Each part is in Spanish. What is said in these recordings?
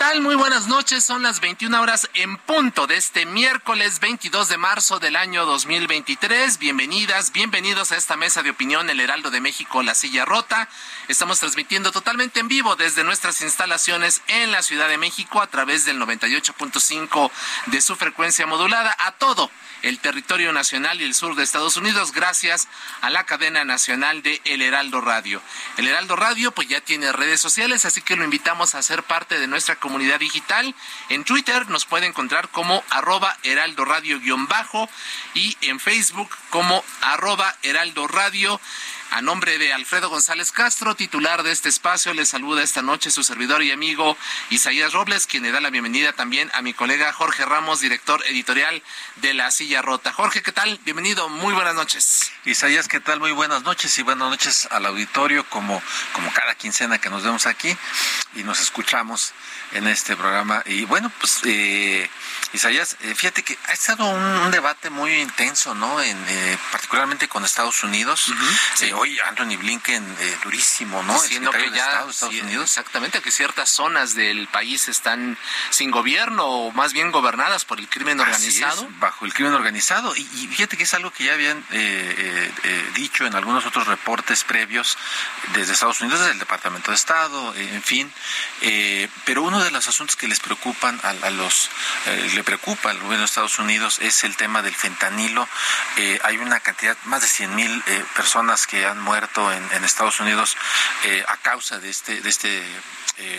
Tal? Muy buenas noches. Son las 21 horas en punto de este miércoles 22 de marzo del año 2023. Bienvenidas, bienvenidos a esta mesa de opinión El Heraldo de México, La Silla Rota. Estamos transmitiendo totalmente en vivo desde nuestras instalaciones en la Ciudad de México a través del 98.5 de su frecuencia modulada a todo el territorio nacional y el sur de Estados Unidos gracias a la cadena nacional de El Heraldo Radio. El Heraldo Radio pues ya tiene redes sociales, así que lo invitamos a ser parte de nuestra comunidad digital. En Twitter nos puede encontrar como arroba heraldo radio-bajo y en Facebook como arroba heraldo radio. A nombre de Alfredo González Castro, titular de este espacio, le saluda esta noche su servidor y amigo Isaías Robles, quien le da la bienvenida también a mi colega Jorge Ramos, director editorial de La Silla Rota. Jorge, ¿qué tal? Bienvenido, muy buenas noches. Isaías, ¿qué tal? Muy buenas noches y buenas noches al auditorio, como, como cada quincena que nos vemos aquí y nos escuchamos en este programa. Y bueno, pues eh, Isaías, eh, fíjate que ha estado un, un, debate muy intenso, ¿no? En, eh, particularmente con Estados Unidos. Uh -huh, sí. hoy Anthony Blinken, eh, durísimo, ¿no? Diciendo que ya, Estado, Estados sí, Unidos. exactamente, que ciertas zonas del país están sin gobierno o más bien gobernadas por el crimen organizado. Es, bajo el crimen organizado. Y, y, fíjate que es algo que ya habían dicho en algunos otros reportes previos desde Estados Unidos, desde el Departamento de Estado, en fin. pero uno de los asuntos que les preocupan a, a los eh, preocupa al gobierno de Estados Unidos es el tema del fentanilo. Eh, hay una cantidad, más de 100 mil eh, personas que han muerto en, Estados Unidos a causa de este, de este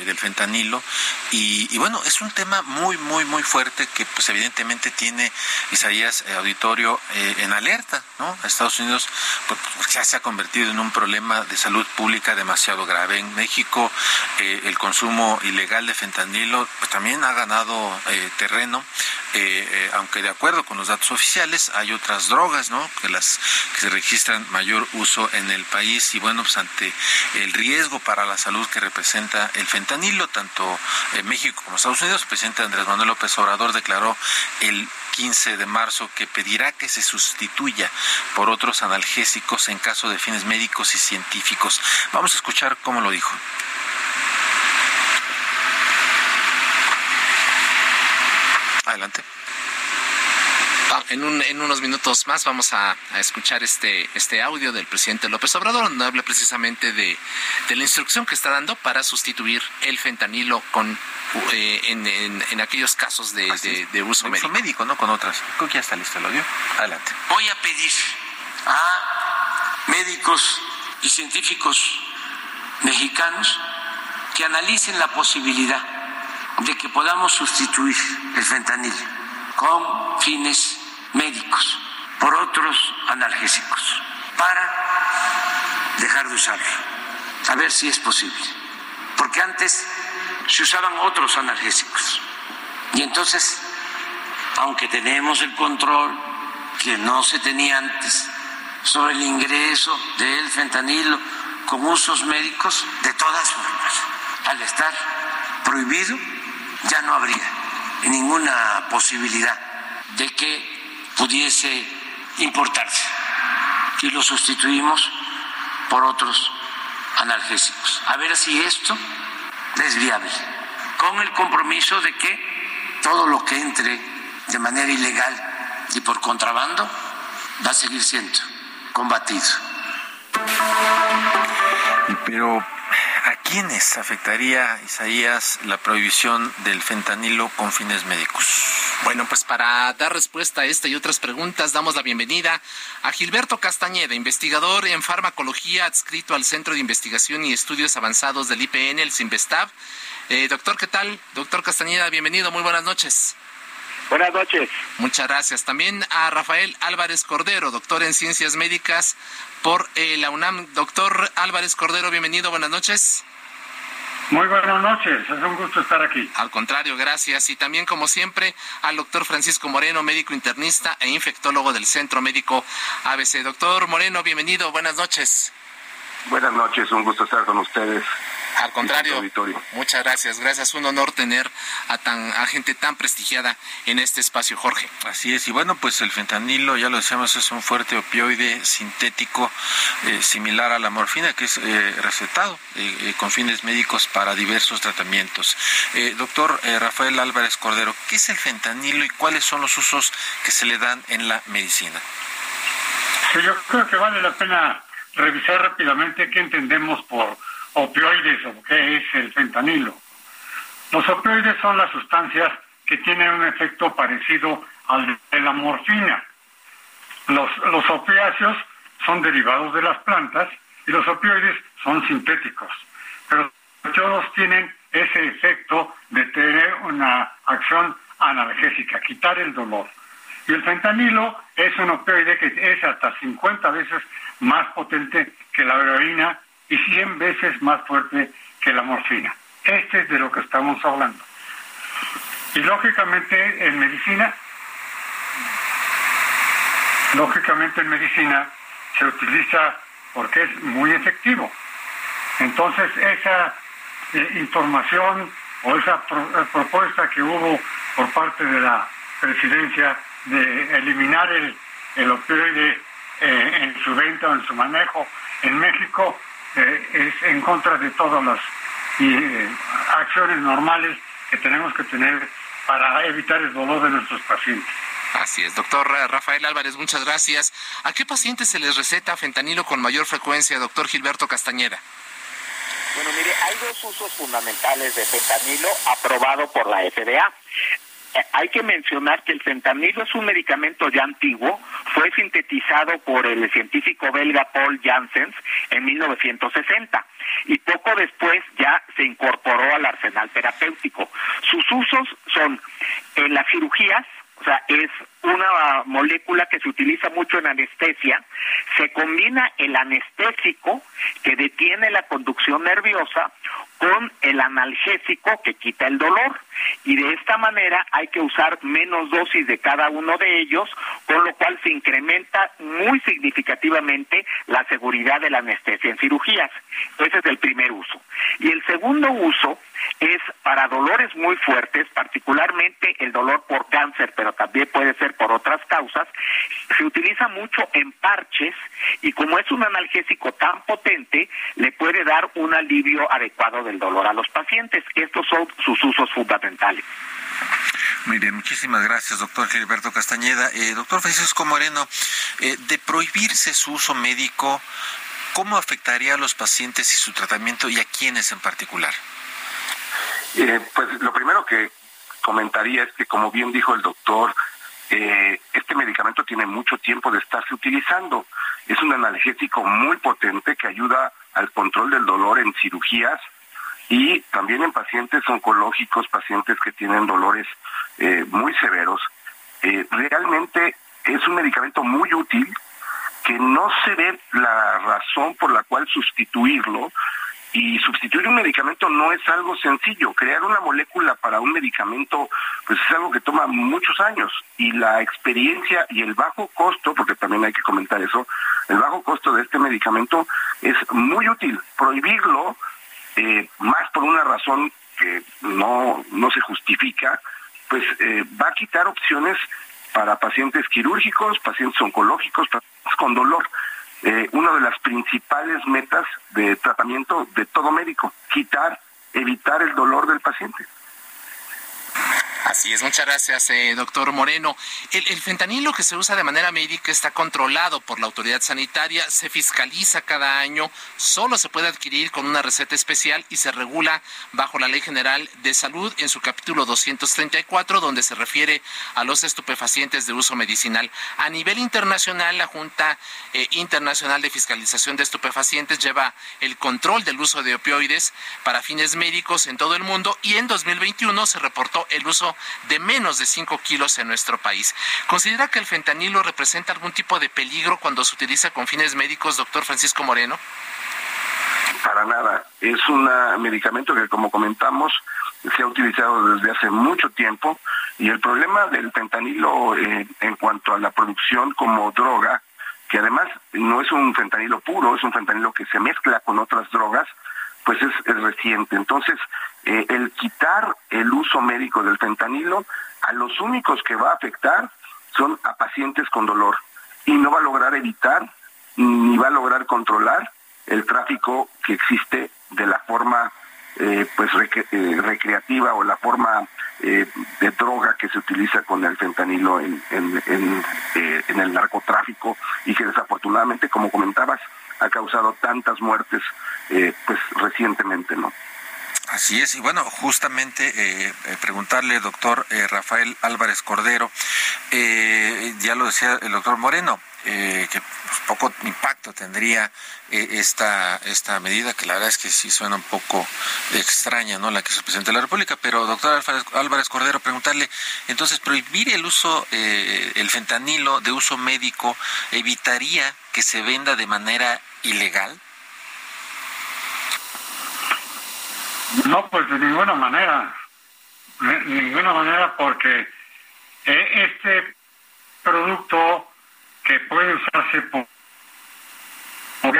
del fentanilo. Y, y, bueno es un tema muy muy muy fuerte que pues evidentemente tiene Isaías auditorio en alerta no Estados Unidos pues, ya se ha convertido en un problema de salud pública demasiado grave. En México el consumo ilegal de fentanilo pues también ha ganado terreno eh, eh, aunque de acuerdo con los datos oficiales hay otras drogas no que las que se registran mayor uso en el país. Y bueno pues ante el riesgo para la salud que representa el fentanilo tanto en México como Estados Unidos el presidente Andrés Manuel López Obrador declaró el 15 de marzo que pedirá que se sustituya por otros analgésicos en caso de fines médicos y científicos. Vamos a escuchar cómo lo dijo Adelante. En, un, en, unos minutos más vamos a, a, escuchar este, este audio del presidente López Obrador, donde habla precisamente de, de la instrucción que está dando para sustituir el fentanilo con, eh, en, en, en, aquellos casos de, de, de uso, de médico. uso médico, ¿no? Con otras. Creo que ya está listo el audio. Adelante. Voy a pedir a médicos y científicos mexicanos que analicen la posibilidad de que podamos sustituir el fentanil con fines médicos por otros analgésicos para dejar de usarlo, a ver si es posible. Porque antes se usaban otros analgésicos y entonces, aunque tenemos el control que no se tenía antes sobre el ingreso del fentanilo con usos médicos, de todas formas, al estar prohibido, ya no habría ninguna posibilidad de que pudiese importarse y lo sustituimos por otros analgésicos. A ver si esto es viable, con el compromiso de que todo lo que entre de manera ilegal y por contrabando va a seguir siendo combatido. Pero ¿a quiénes afectaría, Isaías, la prohibición del fentanilo con fines médicos? Bueno, pues para dar respuesta a esta y otras preguntas, damos la bienvenida a Gilberto Castañeda, investigador en farmacología adscrito al Centro de Investigación y Estudios Avanzados del IPN, el CIMBESTAB. Eh, doctor, ¿qué tal? Doctor Castañeda, bienvenido, muy buenas noches. Buenas noches. Muchas gracias. También a Rafael Álvarez Cordero, doctor en Ciencias Médicas por eh, la UNAM. Doctor Álvarez Cordero, bienvenido, buenas noches. Muy buenas noches, es un gusto estar aquí. Al contrario, gracias. Y también, como siempre, al doctor Francisco Moreno, médico internista e infectólogo del Centro Médico ABC. Doctor Moreno, bienvenido, buenas noches. Buenas noches, un gusto estar con ustedes. Al contrario, muchas gracias. Gracias, un honor tener a, tan, a gente tan prestigiada en este espacio, Jorge. Así es, y bueno, pues el fentanilo, ya lo decíamos, es un fuerte opioide sintético eh, similar a la morfina que es eh, recetado eh, con fines médicos para diversos tratamientos. doctor Rafael Álvarez Cordero, ¿qué es el fentanilo y cuáles son los usos que se le dan en la medicina? yo creo que vale la pena revisar rápidamente qué entendemos por opioides o qué es el fentanilo. Los opioides son las sustancias que tienen un efecto parecido al de la morfina. Los, los opiáceos son derivados de las plantas y los opioides son sintéticos, pero todos tienen ese efecto de tener una acción analgésica, quitar el dolor. Y el fentanilo es un opioide que es hasta 50 veces más potente que la heroína y 100 veces más fuerte que la morfina. Este es de lo que estamos hablando. Y lógicamente en medicina, lógicamente en medicina se utiliza porque es muy efectivo. Entonces esa eh, información o esa eh, propuesta que hubo por parte de la presidencia de eliminar el, el opioide eh, en su venta o en su manejo en México eh, es en contra de todas las eh, acciones normales que tenemos que tener para evitar el dolor de nuestros pacientes. Así es, doctor Rafael Álvarez, muchas gracias. ¿A qué pacientes se les receta fentanilo con mayor frecuencia, doctor Gilberto Castañeda? Bueno, mire, hay dos usos fundamentales de fentanilo aprobado por la FDA. Eh, hay que mencionar que el fentanilo es un medicamento ya antiguo, fue sintetizado por el científico belga Paul Janssens en 1960 y poco después ya se incorporó al arsenal terapéutico. Sus usos son en las cirugías, o sea, es una molécula que se utiliza mucho en anestesia, se combina el anestésico que detiene la conducción nerviosa con el analgésico que quita el dolor y de esta manera hay que usar menos dosis de cada uno de ellos, con lo cual se incrementa muy significativamente la seguridad de la anestesia en cirugías. Ese es el primer uso. Y el segundo uso es para dolores muy fuertes, particularmente el dolor por cáncer, pero también puede ser por otras causas, se utiliza mucho en parches y como es un analgésico tan potente, le puede dar un alivio adecuado del dolor a los pacientes. Estos son sus usos fundamentales. Muy bien, muchísimas gracias, doctor Gilberto Castañeda. Eh, doctor Francisco Moreno, eh, de prohibirse su uso médico, ¿cómo afectaría a los pacientes y su tratamiento y a quiénes en particular? Eh, pues lo primero que comentaría es que, como bien dijo el doctor, eh, este medicamento tiene mucho tiempo de estarse utilizando. Es un analgésico muy potente que ayuda al control del dolor en cirugías y también en pacientes oncológicos, pacientes que tienen dolores eh, muy severos. realmente es un medicamento muy útil que no se ve la razón por la cual sustituirlo y sustituir un medicamento no es algo sencillo. Crear una molécula para un medicamento, pues es algo que toma muchos años. Y la experiencia y el bajo costo, porque también hay que comentar eso, el bajo costo de este medicamento es muy útil. Prohibirlo, eh, más por una razón que no, no se justifica, pues eh, va a quitar opciones para pacientes quirúrgicos, pacientes oncológicos, pacientes con dolor eh, una de las principales metas de tratamiento de todo médico, quitar, evitar el dolor del paciente. Así es, muchas gracias, eh, doctor Moreno. El, el, fentanilo que se usa de manera médica está controlado por la autoridad sanitaria, se fiscaliza cada año, solo se puede adquirir con una receta especial y se regula bajo la Ley General de Salud en su capítulo 234, donde se refiere a los estupefacientes de uso medicinal. A nivel internacional, la Junta eh, Internacional de Fiscalización de Estupefacientes lleva el control del uso de opioides para fines médicos en todo el mundo y en 2021 se reportó el uso de menos de 5 kilos en nuestro país. ¿Considera que el fentanilo representa algún tipo de peligro cuando se utiliza con fines médicos, doctor Francisco Moreno? Para nada. Es un medicamento que, como comentamos, se ha utilizado desde hace mucho tiempo y el problema del fentanilo eh, en cuanto a la producción como droga, que además no es un fentanilo puro, es un fentanilo que se mezcla con otras drogas, pues es, reciente. Entonces, eh, el quitar el uso médico del fentanilo, a los únicos que va a afectar son a pacientes con dolor y no va a lograr evitar ni va a lograr controlar el tráfico que existe de la forma eh, pues eh, recreativa o la forma de droga que se utiliza con el fentanilo en, el narcotráfico y que desafortunadamente, como comentabas, ha causado tantas muertes eh, pues recientemente, ¿no? Así es, y bueno, justamente eh, eh, preguntarle, doctor Rafael Álvarez Cordero, ya lo decía el doctor Moreno, que pues, poco impacto tendría esta, esta medida, que la verdad es que sí suena un poco extraña, ¿no? La que hizo el presidente de la República, pero doctor Álvarez Cordero, preguntarle, entonces, prohibir el uso, el fentanilo de uso médico, ¿evitaría que se venda de manera ilegal? No, pues de ninguna manera. De ninguna manera porque eh, este producto que puede usarse por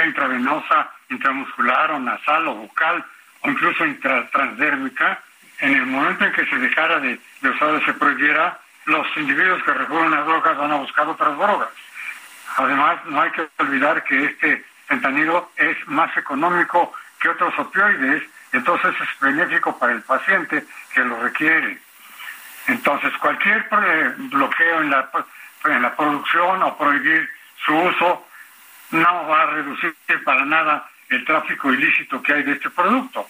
intravenosa, intramuscular o nasal o bucal o incluso transdérmica, en el momento en que se dejara de, de usar se prohibiera, los individuos que recurren a drogas van a buscar otras drogas. Además, no hay que olvidar que este fentanilo es más económico que otros opioides, entonces es benéfico para el paciente que lo requiere. Entonces, cualquier bloqueo en la, en la producción o prohibir su uso no va a reducir para nada el tráfico ilícito que hay de este producto,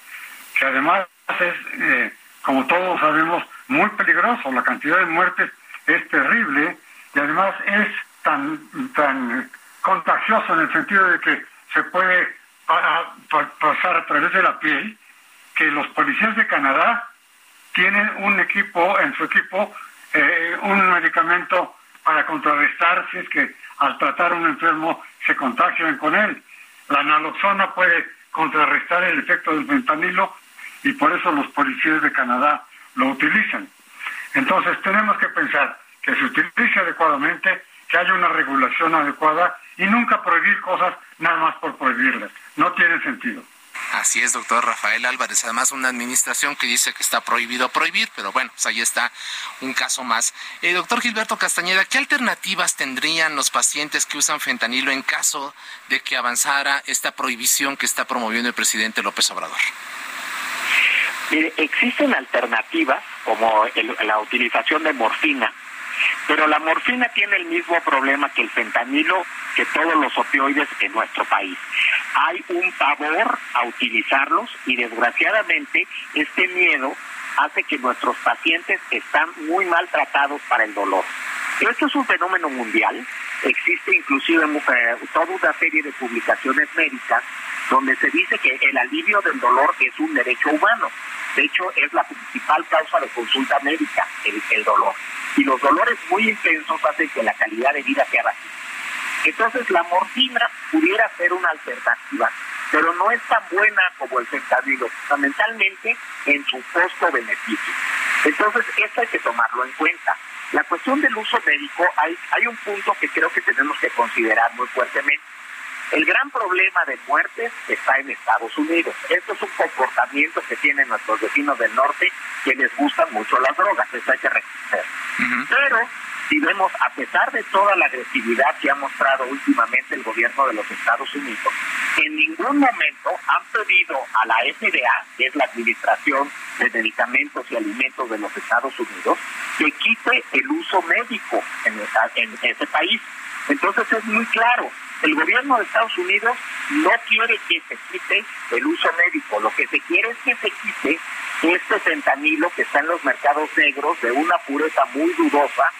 que además es, eh, como todos sabemos, muy peligroso. La cantidad de muertes es terrible y además es tan, tan contagioso en el sentido de que se puede pasar a través de la piel, que los policías de Canadá tienen un equipo, en su equipo, eh, un medicamento para contrarrestar si es que al tratar a un enfermo se contagian con él. La naloxona puede contrarrestar el efecto del fentanilo y por eso los policías de Canadá lo utilizan. Entonces tenemos que pensar que se utilice adecuadamente que haya una regulación adecuada y nunca prohibir cosas nada más por prohibirlas. No tiene sentido. Así es, doctor Rafael Álvarez. Además, una administración que dice que está prohibido prohibir, pero bueno, pues ahí está un caso más. Eh, doctor Gilberto Castañeda, ¿qué alternativas tendrían los pacientes que usan fentanilo en caso de que avanzara esta prohibición que está promoviendo el presidente López Obrador? Mire, existen alternativas como la utilización de morfina pero la morfina tiene el mismo problema que el fentanilo, que todos los opioides en nuestro país. Hay un pavor a utilizarlos y desgraciadamente este miedo hace que nuestros pacientes están muy maltratados para el dolor. Esto es un fenómeno mundial. Existe inclusive eh, toda una serie de publicaciones médicas donde se dice que el alivio del dolor es un derecho humano. De hecho, es la principal causa de consulta médica, el, dolor. Y los dolores muy intensos hacen que la calidad de vida sea baja. Entonces, la morfina pudiera ser una alternativa, pero no es tan buena como el fentanilo, fundamentalmente en su costo-beneficio. Entonces, esto hay que tomarlo en cuenta. La cuestión del uso médico, hay, hay un punto que creo que tenemos que considerar muy fuertemente el gran problema de muertes está en Estados Unidos. Esto es un comportamiento que tienen nuestros vecinos del norte que les gustan mucho las drogas, eso hay que reconocer. Pero si vemos, a pesar de toda la agresividad que ha mostrado últimamente el gobierno de los Estados Unidos, en ningún momento han pedido a la FDA, que es la Administración de Medicamentos y Alimentos de los Estados Unidos, que quite el uso médico en, en ese país. Entonces es muy claro, el gobierno de Estados Unidos no quiere que se quite el uso médico, lo que se quiere es que se quite este fentanilo que está en los mercados negros de una pureza muy dudosa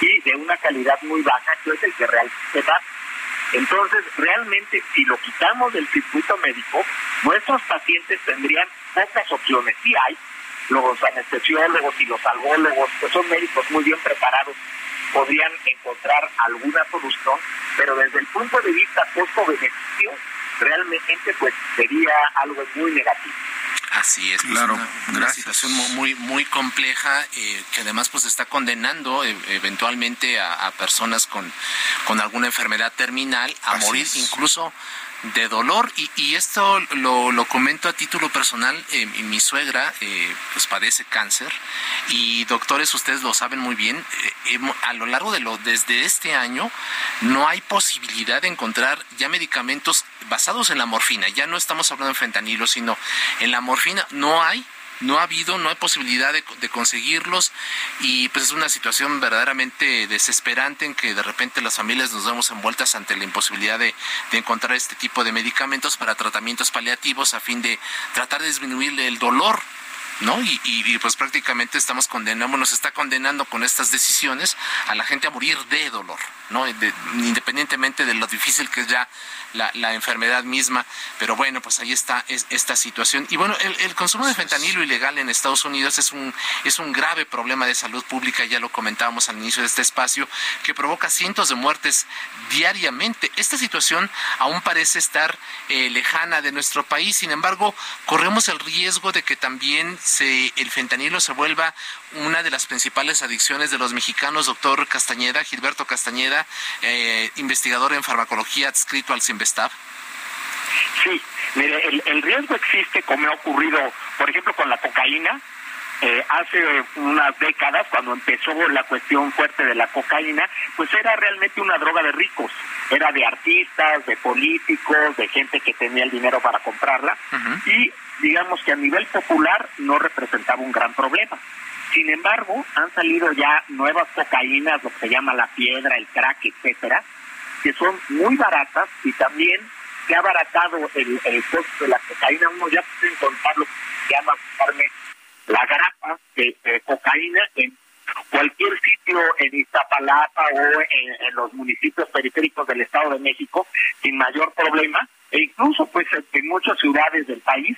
y de una calidad muy baja, que es el que realmente da. Entonces, realmente, si lo quitamos del circuito médico, nuestros pacientes tendrían pocas opciones. Sí hay, los anestesiólogos y los algólogos, que son médicos muy bien preparados, podrían encontrar alguna solución, pero desde el punto de vista costo-beneficio, realmente pues sería algo muy negativo. Así es, pues, claro. Una, situación muy muy compleja eh, que además pues está condenando eh, eventualmente a, personas con, con alguna enfermedad terminal a morir incluso de dolor y, y esto lo, lo, comento a título personal. Eh, mi suegra eh, pues padece cáncer y doctores, ustedes lo saben muy bien, eh, a lo largo de lo desde este año no hay posibilidad de encontrar ya medicamentos basados en la morfina. Ya no estamos hablando de fentanilo, sino en la morfina no hay no ha habido, no hay posibilidad de, conseguirlos y pues es una situación verdaderamente desesperante en que de repente las familias nos vemos envueltas ante la imposibilidad de, encontrar este tipo de medicamentos para tratamientos paliativos a fin de tratar de disminuir el dolor ¿no? Y, pues prácticamente estamos condenando, nos está condenando con estas decisiones a la gente a morir de dolor, ¿no? independientemente de lo difícil que es ya la, enfermedad misma. Pero bueno, pues ahí está esta situación. Y bueno, el, consumo de fentanilo ilegal en Estados Unidos es un, es un grave problema de salud pública, ya lo comentábamos al inicio de este espacio, que provoca cientos de muertes diariamente. Esta situación aún parece estar eh, lejana de nuestro país, sin embargo, corremos el riesgo de que también se, el fentanilo se vuelva una de las principales adicciones de los mexicanos, doctor Castañeda, Gilberto Castañeda, eh, investigador en farmacología adscrito al CIMBESTAB? Sí, mire, el, riesgo existe como ha ocurrido, por ejemplo, con la cocaína. Eh, hace unas décadas, cuando empezó la cuestión fuerte de la cocaína, pues era realmente una droga de ricos. Era de artistas, de políticos, de gente que tenía el dinero para comprarla. Y digamos que a nivel popular no representaba un gran problema. Sin embargo, han salido ya nuevas cocaínas, lo que se llama la piedra, el crack, etcétera, que son muy baratas y también se ha abaratado el, el costo de la cocaína. Uno ya puede encontrar lo que se llama la grapa de, cocaína en cualquier sitio en Iztapalapa o en, en, los municipios periféricos del Estado de México sin mayor problema e incluso pues en muchas ciudades del país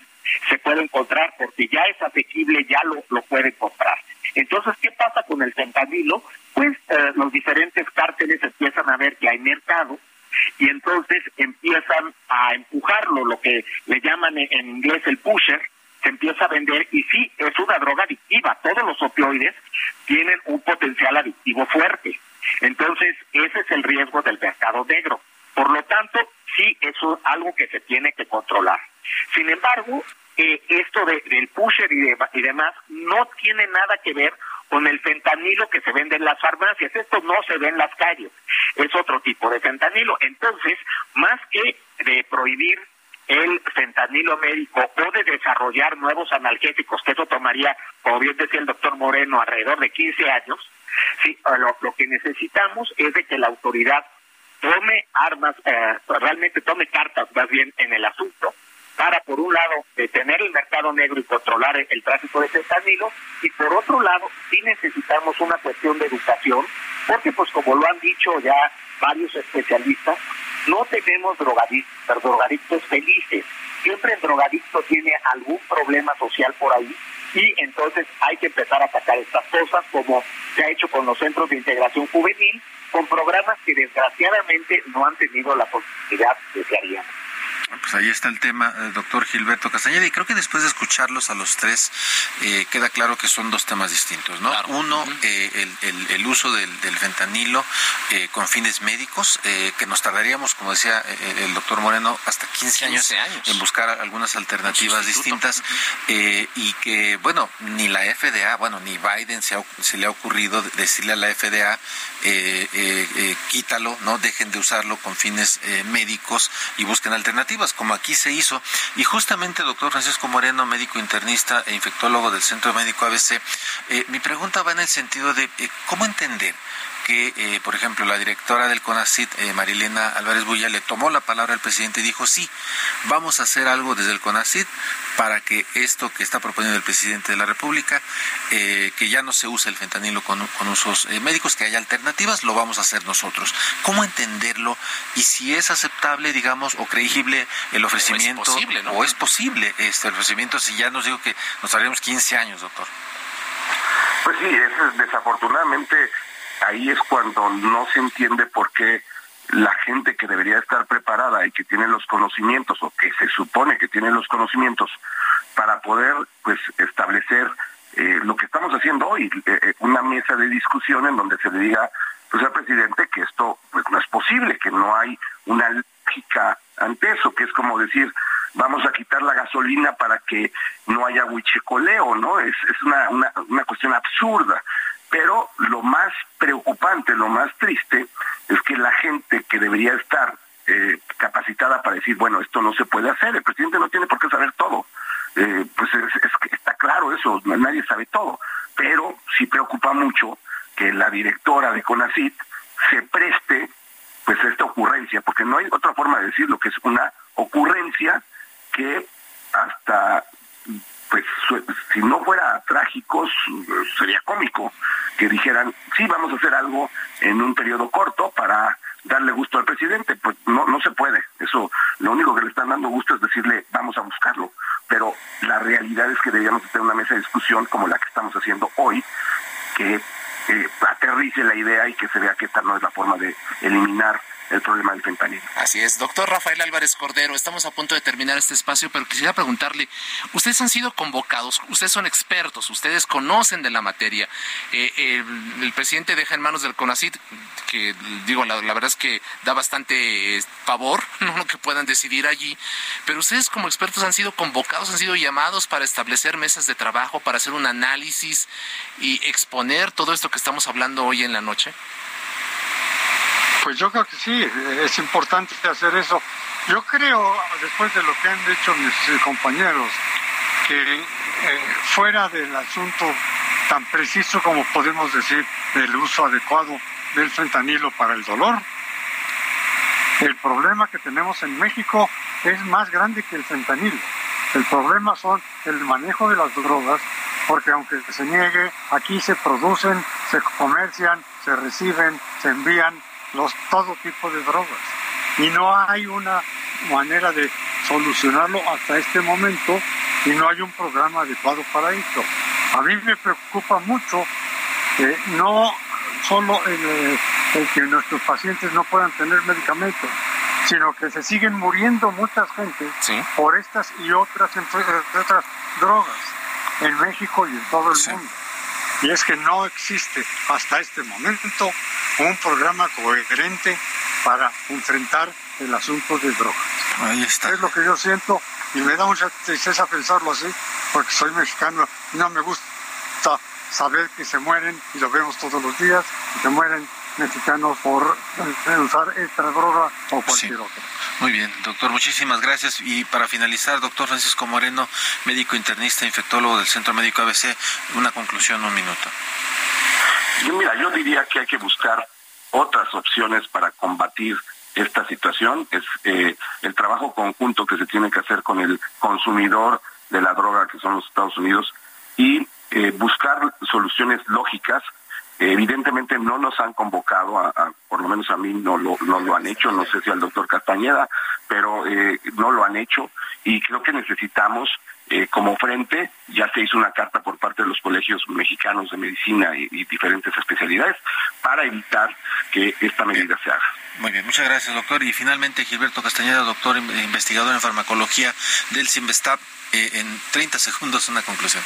se puede encontrar porque ya es asequible, ya lo, lo puede comprar. Entonces, ¿qué pasa con el fentanilo? Pues eh, los diferentes cárteles empiezan a ver que hay mercado y entonces empiezan a empujarlo, lo que le llaman en inglés el pusher, se empieza a vender y sí, es una droga adictiva. Todos los opioides tienen un potencial adictivo fuerte. Entonces, ese es el riesgo del mercado negro. Por lo tanto, sí, es algo que se tiene que controlar. Sin embargo, eh, esto del pusher y, y demás no tiene nada que ver con el fentanilo que se vende en las farmacias. Esto no se ve en las calles, es otro tipo de fentanilo. Entonces, más que de prohibir el fentanilo médico o de desarrollar nuevos analgésicos, que eso tomaría, como bien decía el doctor Moreno, alrededor de 15 años, sí, lo, lo que necesitamos es de que la autoridad tome armas, eh, realmente tome cartas más bien en el asunto, para, por un lado, detener el mercado negro y controlar el, tráfico de fentanilo, y por otro lado, sí necesitamos una cuestión de educación, porque, pues, como lo han dicho ya varios especialistas, no tenemos drogadictos, drogadictos felices. Siempre el drogadicto tiene algún problema social por ahí y entonces hay que empezar a atacar estas cosas como se ha hecho con los centros de integración juvenil, con programas que desgraciadamente no han tenido la posibilidad de que harían. Pues ahí está el tema, eh, doctor Gilberto Castañeda, y creo que después de escucharlos a los tres, eh, queda claro que son dos temas distintos, ¿no? Uno, eh, el, uso del, fentanilo con fines médicos, que nos tardaríamos, como decía el doctor Moreno, hasta 15, años, en buscar algunas alternativas distintas, y que, bueno, ni la FDA, bueno, ni Biden se, se le ha ocurrido decirle a la FDA, quítalo, ¿no? Dejen de usarlo con fines médicos y busquen alternativas como aquí se hizo. Y justamente, doctor Francisco Moreno, médico internista e infectólogo del Centro Médico ABC, eh, mi pregunta va en el sentido de eh, cómo entender que, eh, por ejemplo, la directora del CONACIT, eh, Marilena Álvarez Bulla, le tomó la palabra al presidente y dijo, sí, vamos a hacer algo desde el CONACIT para que esto que está proponiendo el presidente de la República, eh, que ya no se use el fentanilo con, usos médicos, que haya alternativas, lo vamos a hacer nosotros. ¿Cómo entenderlo? Y si es aceptable, digamos, o creíble el ofrecimiento, o es posible, ¿no? o es posible este ofrecimiento, si ya nos digo que nos haremos 15 años, doctor. Pues sí, es desafortunadamente ahí es cuando no se entiende por qué la gente que debería estar preparada y que tiene los conocimientos o que se supone que tiene los conocimientos para poder pues establecer eh, lo que estamos haciendo hoy, eh, eh, una mesa de discusión en donde se le diga pues al presidente que esto pues no es posible, que no hay una lógica ante eso, que es como decir vamos a quitar la gasolina para que no haya huichecoleo, ¿no? Es, es una, una, una cuestión absurda. Pero lo más preocupante, lo más triste, es que la gente que debería estar eh, capacitada para decir, bueno, esto no se puede hacer, el presidente no tiene por qué saber todo. Eh, pues está claro eso, nadie sabe todo, pero sí preocupa mucho que la directora de CONACIT se preste pues a esta ocurrencia, porque no hay otra forma de decirlo que es una ocurrencia que hasta pues si no fuera trágico, sería cómico que dijeran, sí, vamos a hacer algo en un periodo corto para darle gusto al presidente. Pues no, no se puede. Eso, lo único que le están dando gusto es decirle, vamos a buscarlo. Pero la realidad es que deberíamos tener una mesa de discusión como la que estamos haciendo hoy, que eh, aterrice la idea y que se vea que esta no es la forma de eliminar el problema del fentanilo. Así es. Doctor Rafael Álvarez Cordero, estamos a punto de terminar este espacio, pero quisiera preguntarle, ustedes han sido convocados, ustedes son expertos, ustedes conocen de la materia. Eh, el, presidente deja en manos del CONACID, que digo, la, verdad es que da bastante eh, favor, no lo que puedan decidir allí, pero ustedes como expertos han sido convocados, han sido llamados para establecer mesas de trabajo, para hacer un análisis y exponer todo esto que estamos hablando hoy en la noche. Pues yo creo que sí, es importante hacer eso. Yo creo, después de lo que han dicho mis compañeros, que eh, fuera del asunto tan preciso como podemos decir del uso adecuado del fentanilo para el dolor, el problema que tenemos en México es más grande que el fentanilo. El problema son el manejo de las drogas, porque aunque se niegue, aquí se producen, se comercian, se reciben, se envían los todo tipo de drogas. Y no hay una manera de solucionarlo hasta este momento y no hay un programa adecuado para esto. A mí me preocupa mucho no solo el, que nuestros pacientes no puedan tener medicamentos, sino que se siguen muriendo mucha gente por estas y otras, otras drogas en México y en todo el mundo. Y es que no existe hasta este momento un programa coherente para enfrentar el asunto de drogas. Ahí está. Es lo que yo siento y me da mucha tristeza pensarlo así, porque soy mexicano y no me gusta saber que se mueren, y lo vemos todos los días, que mueren mexicanos por usar esta droga o cualquier otra. Muy bien, doctor, muchísimas gracias. Y para finalizar, doctor Francisco Moreno, médico internista, infectólogo del Centro Médico ABC, una conclusión, un minuto. Yo, mira, yo diría que hay que buscar otras opciones para combatir esta situación. Es eh, el trabajo conjunto que se tiene que hacer con el consumidor de la droga, que son los Estados Unidos, y eh, buscar soluciones lógicas. Evidentemente no nos han convocado, por lo menos a mí no lo, no lo han hecho, no sé si al doctor Castañeda, pero eh, no lo han hecho y creo que necesitamos eh, como frente, ya se hizo una carta por parte de los colegios mexicanos de medicina y, diferentes especialidades para evitar que esta medida se haga. Muy bien, muchas gracias, doctor. Y finalmente, Gilberto Castañeda, doctor investigador en farmacología del CIMBESTAP, eh, en 30 segundos una conclusión.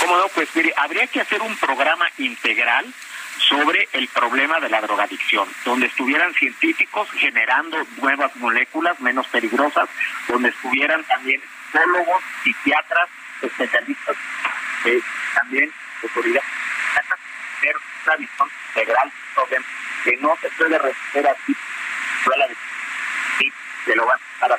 ¿Cómo no? Pues mire, habría que hacer un programa integral sobre el problema de la drogadicción, donde estuvieran científicos generando nuevas moléculas menos peligrosas, donde estuvieran también psicólogos, psiquiatras, especialistas, eh, también autoridades, tener una visión integral sobre que no se puede resolver así, de, lo van a estar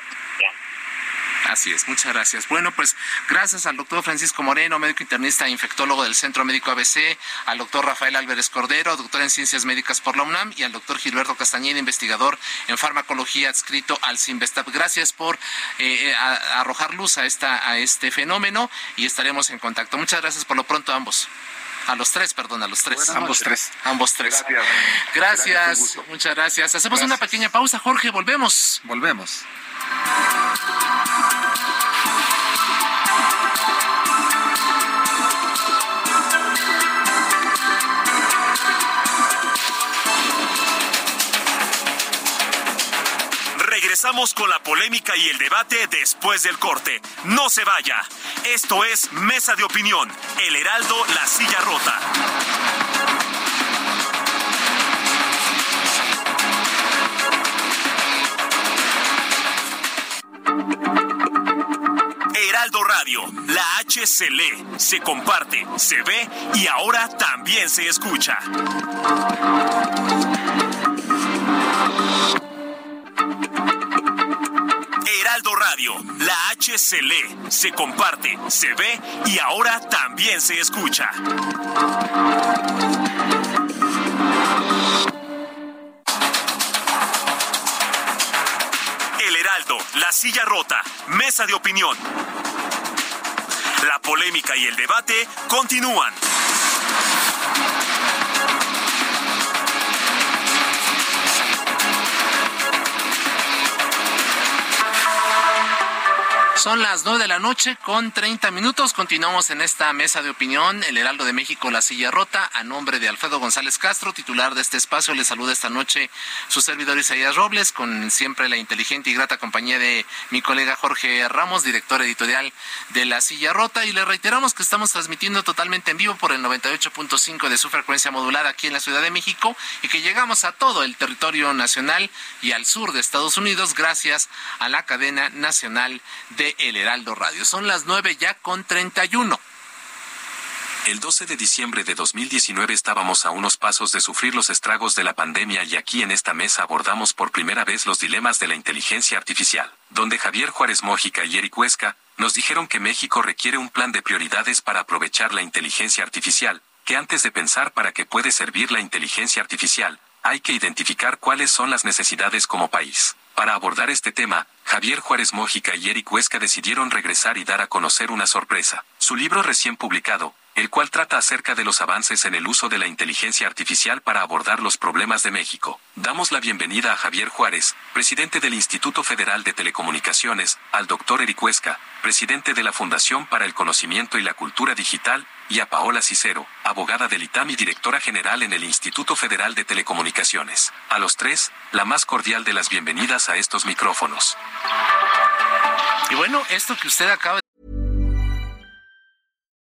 Así es, muchas gracias. Bueno, pues gracias al doctor Francisco Moreno, médico internista e infectólogo del Centro Médico ABC, al doctor Rafael Álvarez Cordero, doctor en Ciencias Médicas por la UNAM, y al doctor Gilberto Castañeda, investigador en farmacología adscrito al CIMBESTAP. Gracias por eh, eh, arrojar luz a, esta, a este fenómeno y estaremos en contacto. Muchas gracias por lo pronto a ambos. A los tres, perdón, a los tres. ambos tres. Ambos tres. Gracias. muchas gracias. Hacemos una pequeña pausa, Jorge, volvemos. Volvemos. Regresamos con la polémica y el debate después del corte. No se vaya. Esto es Mesa de Opinión, El Heraldo, La Silla Rota. Heraldo Radio, la H se lee, se comparte, se ve y ahora también se escucha. Heraldo Radio, la H se lee, se comparte, se ve y ahora también se escucha. El Heraldo, la silla rota, mesa de opinión. La polémica y el debate continúan. Son las nueve de la noche con 30 minutos. Continuamos en esta mesa de opinión. El Heraldo de México, La Silla Rota. A nombre de Alfredo González Castro, titular de este espacio, le saluda esta noche su servidor Isaías Robles, con siempre la inteligente y grata compañía de mi colega Jorge Ramos, director editorial de La Silla Rota. Y le reiteramos que estamos transmitiendo totalmente en vivo por el 98.5 de su frecuencia modulada aquí en la Ciudad de México y que llegamos a todo el territorio nacional y al sur de Estados Unidos gracias a la cadena nacional de El Heraldo Radio. Son las nueve ya con 31. El 12 de diciembre de 2019 estábamos a unos pasos de sufrir los estragos de la pandemia y aquí en esta mesa abordamos por primera vez los dilemas de la inteligencia artificial, donde Javier Juárez Mójica y Eric Huesca nos dijeron que México requiere un plan de prioridades para aprovechar la inteligencia artificial, que antes de pensar para qué puede servir la inteligencia artificial, hay que identificar cuáles son las necesidades como país. Para abordar este tema, Javier Juárez Mójica y Eric Huesca decidieron regresar y dar a conocer una sorpresa. Su libro recién publicado, el cual trata acerca de los avances en el uso de la inteligencia artificial para abordar los problemas de México. Damos la bienvenida a Javier Juárez, presidente del Instituto Federal de Telecomunicaciones, al doctor Eric Huesca, presidente de la Fundación para el Conocimiento y la Cultura Digital, y a Paola Cicero, abogada del ITAM y directora general en el Instituto Federal de Telecomunicaciones. A los tres, la más cordial de las bienvenidas a estos micrófonos. Y bueno, esto que usted acaba de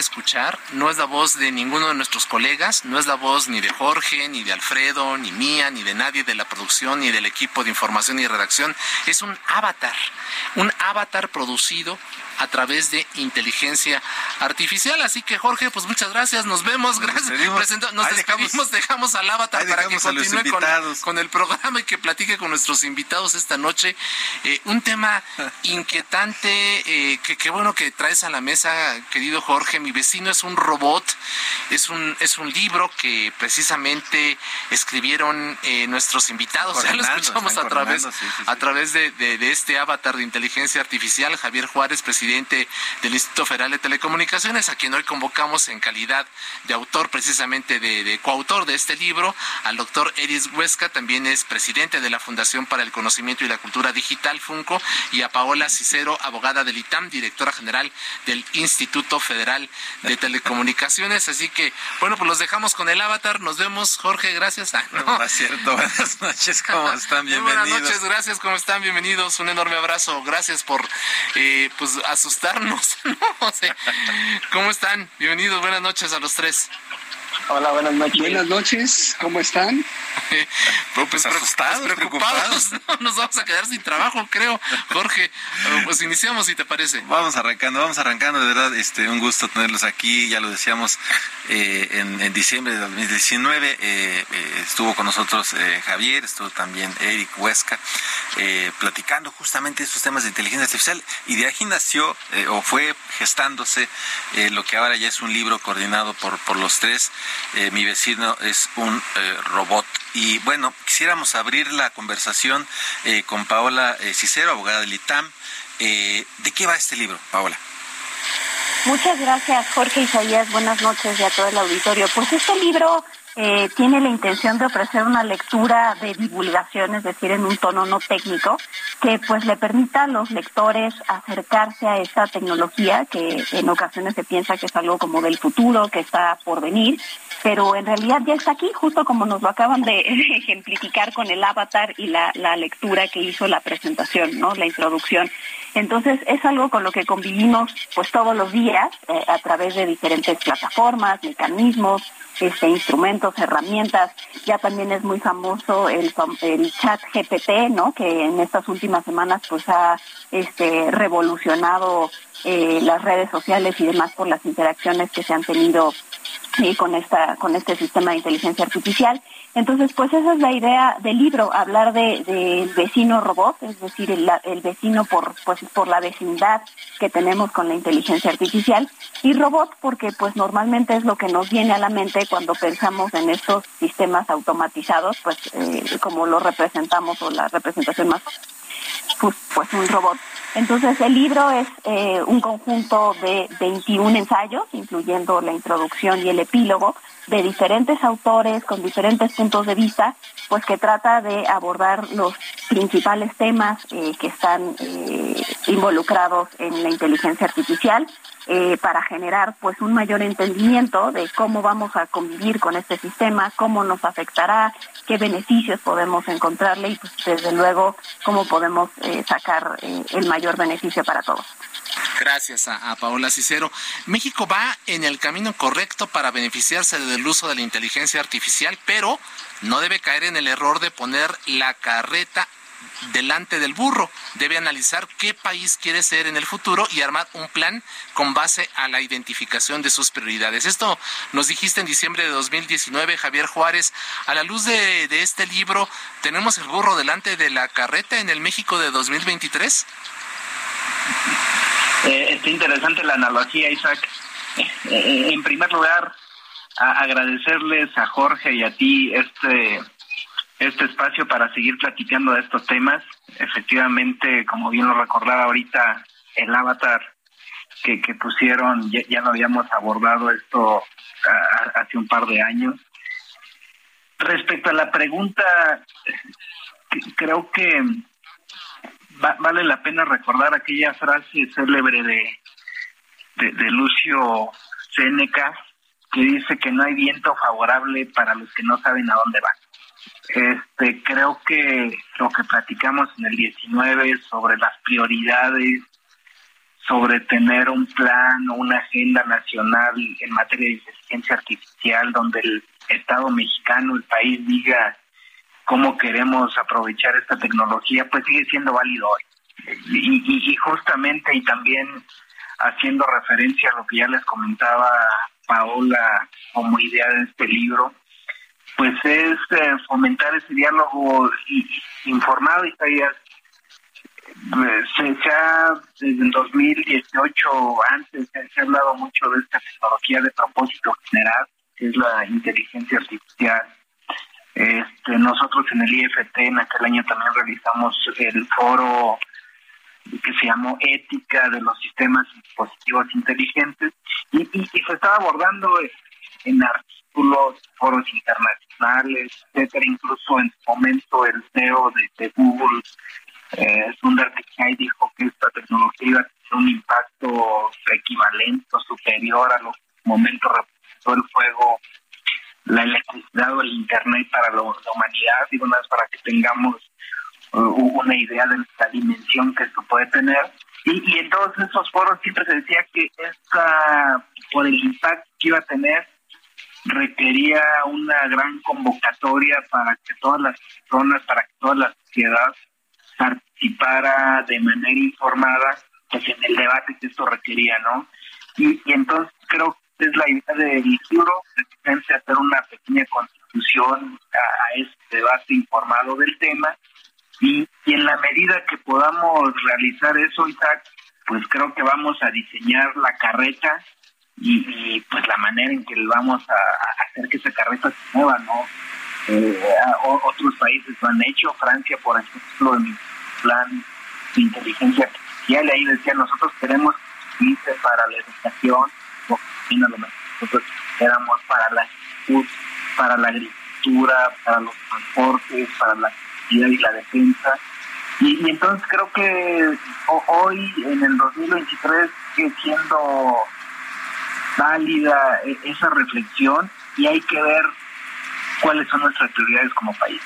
Escuchar no es la voz de ninguno de nuestros colegas, no es la voz ni de Jorge, ni de Alfredo, ni mía, ni de nadie de la producción, ni del equipo de información y redacción. Es un avatar, un avatar producido a través de inteligencia artificial. Así que Jorge, pues muchas gracias, nos vemos, gracias. nos despedimos, dejamos, al avatar para que continúe con, el programa y que platique con nuestros invitados esta noche. Eh, un tema inquietante, eh, que qué bueno que traes a la mesa, querido Jorge. Mi vecino es un robot, es un, es un libro que precisamente escribieron eh, nuestros invitados. Ya lo escuchamos a través, a través de, de este avatar de inteligencia artificial, Javier Juárez, presidente presidente del Instituto Federal de Telecomunicaciones, a quien hoy convocamos en calidad de autor precisamente de, coautor de este libro, al doctor Eris Huesca, también es presidente de la Fundación para el Conocimiento y la Cultura Digital, FUNCO, y a Paola Cicero, abogada del ITAM, directora general del Instituto Federal de telecomunicaciones. Así que, bueno, pues los dejamos con el avatar. Nos vemos, Jorge, gracias. Ah, no. es cierto, buenas noches, ¿cómo están? Bienvenidos. buenas noches, gracias, ¿cómo están? Bienvenidos, un enorme abrazo. Gracias por, eh, pues, asustarnos. ¿Cómo están? Bienvenidos, buenas noches a los tres. Hola, buenas noches. Buenas noches, ¿cómo están? pues, pues asustados, pues preocupados. Nos vamos a quedar sin trabajo, creo. Jorge, pues iniciamos si te parece. Vamos arrancando, vamos arrancando, de verdad, este, un gusto tenerlos aquí, ya lo decíamos eh, en, diciembre de 2019, eh, eh, estuvo con nosotros Javier, estuvo también Eric Huesca, platicando justamente estos temas de inteligencia artificial y de ahí nació o fue gestándose lo que ahora ya es un libro coordinado por, por los tres, Mi vecino es un robot. Y bueno, quisiéramos abrir la conversación con Paola Cicero, abogada del ITAM. ¿De qué va este libro, Paola? Muchas gracias, Jorge Isaías. Buenas noches y a todo el auditorio. Pues este libro eh, tiene la intención de ofrecer una lectura de divulgación, es decir, en un tono no técnico, que pues le permita a los lectores acercarse a esta tecnología que en ocasiones se piensa que es algo como del futuro, que está por venir, pero en realidad ya está aquí, justo como nos lo acaban de ejemplificar con el avatar y la, lectura que hizo la presentación, ¿no? La introducción. Entonces es algo con lo que convivimos pues todos los días eh, a través de diferentes plataformas, mecanismos, este, instrumentos, herramientas. Ya también es muy famoso el, el chat GPT, ¿no? Que en estas últimas semanas pues ha este, revolucionado eh, las redes sociales y demás por las interacciones que se han tenido con esta con este sistema de inteligencia artificial. Entonces, pues esa es la idea del libro, hablar de, de vecino robot, es decir, el, el, vecino por pues por la vecindad que tenemos con la inteligencia artificial y robot porque pues normalmente es lo que nos viene a la mente cuando pensamos en estos sistemas automatizados, pues eh, como lo representamos o la representación más pues, pues un robot. Entonces el libro es eh, un conjunto de 21 ensayos, incluyendo la introducción y el epílogo, de diferentes autores con diferentes puntos de vista, pues que trata de abordar los principales temas eh, que están eh, involucrados en la inteligencia artificial eh, para generar pues un mayor entendimiento de cómo vamos a convivir con este sistema, cómo nos afectará, qué beneficios podemos encontrarle y pues desde luego cómo podemos sacar el mayor beneficio para todos. Gracias a, a, Paola Cicero. México va en el camino correcto para beneficiarse del uso de la inteligencia artificial, pero no debe caer en el error de poner la carreta delante del burro. Debe analizar qué país quiere ser en el futuro y armar un plan con base a la identificación de sus prioridades. Esto nos dijiste en diciembre de 2019, Javier Juárez. A la luz de, este libro, ¿tenemos el burro delante de la carreta en el México de 2023? Eh, está interesante la analogía, Isaac. Eh, en primer lugar, agradecerles a Jorge y a ti este este espacio para seguir platicando de estos temas. Efectivamente, como bien lo recordaba ahorita, el avatar que, que pusieron, ya, lo habíamos abordado esto hace un par de años. Respecto a la pregunta, creo que vale la pena recordar aquella frase célebre de, de, de Lucio Seneca que dice que no hay viento favorable para los que no saben a dónde van. Este, creo que lo que platicamos en el 19 sobre las prioridades, sobre tener un plan o una agenda nacional en materia de inteligencia artificial, donde el Estado mexicano, el país diga cómo queremos aprovechar esta tecnología, pues sigue siendo válido hoy. Y, y justamente, y también haciendo referencia a lo que ya les comentaba Paola como idea de este libro, pues es eh, fomentar ese diálogo informado y eh, se, se, ha desde el 2018 antes se, ha hablado mucho de esta tecnología de propósito general que es la inteligencia artificial este nosotros en el IFT en aquel año también realizamos el foro que se llamó ética de los sistemas dispositivos inteligentes y, se estaba abordando en artículos, foros internacionales, etcétera. Incluso en su momento el CEO de, Google Eh, Sundar Pichai dijo que esta tecnología iba a tener un impacto equivalente o superior a los momentos representó el fuego, la electricidad o el internet para la humanidad, digo nada para que tengamos uh, una idea de la dimensión que esto puede tener. Y, y en todos esos foros siempre se decía que esta, por el impacto que iba a tener, requería una gran convocatoria para que todas las personas, para que toda la sociedad participara de manera informada pues en el debate que esto requería, ¿no? Y, entonces creo es la idea del libro, precisamente hacer una pequeña constitución a, este debate informado del tema y, y en la medida que podamos realizar eso, Isaac, pues creo que vamos a diseñar la carreta y, pues la manera en que vamos a, hacer que esa carreta se mueva, ¿no? Eh, otros países lo han hecho, Francia, por ejemplo, en plan de inteligencia artificial, ahí decía, nosotros queremos irse para la educación, nosotros éramos para la para la agricultura, para los transportes, para la seguridad y la defensa. Y, y, entonces creo que hoy, en el 2023, sigue siendo válida e, esa reflexión y hay que ver cuáles son nuestras prioridades como país.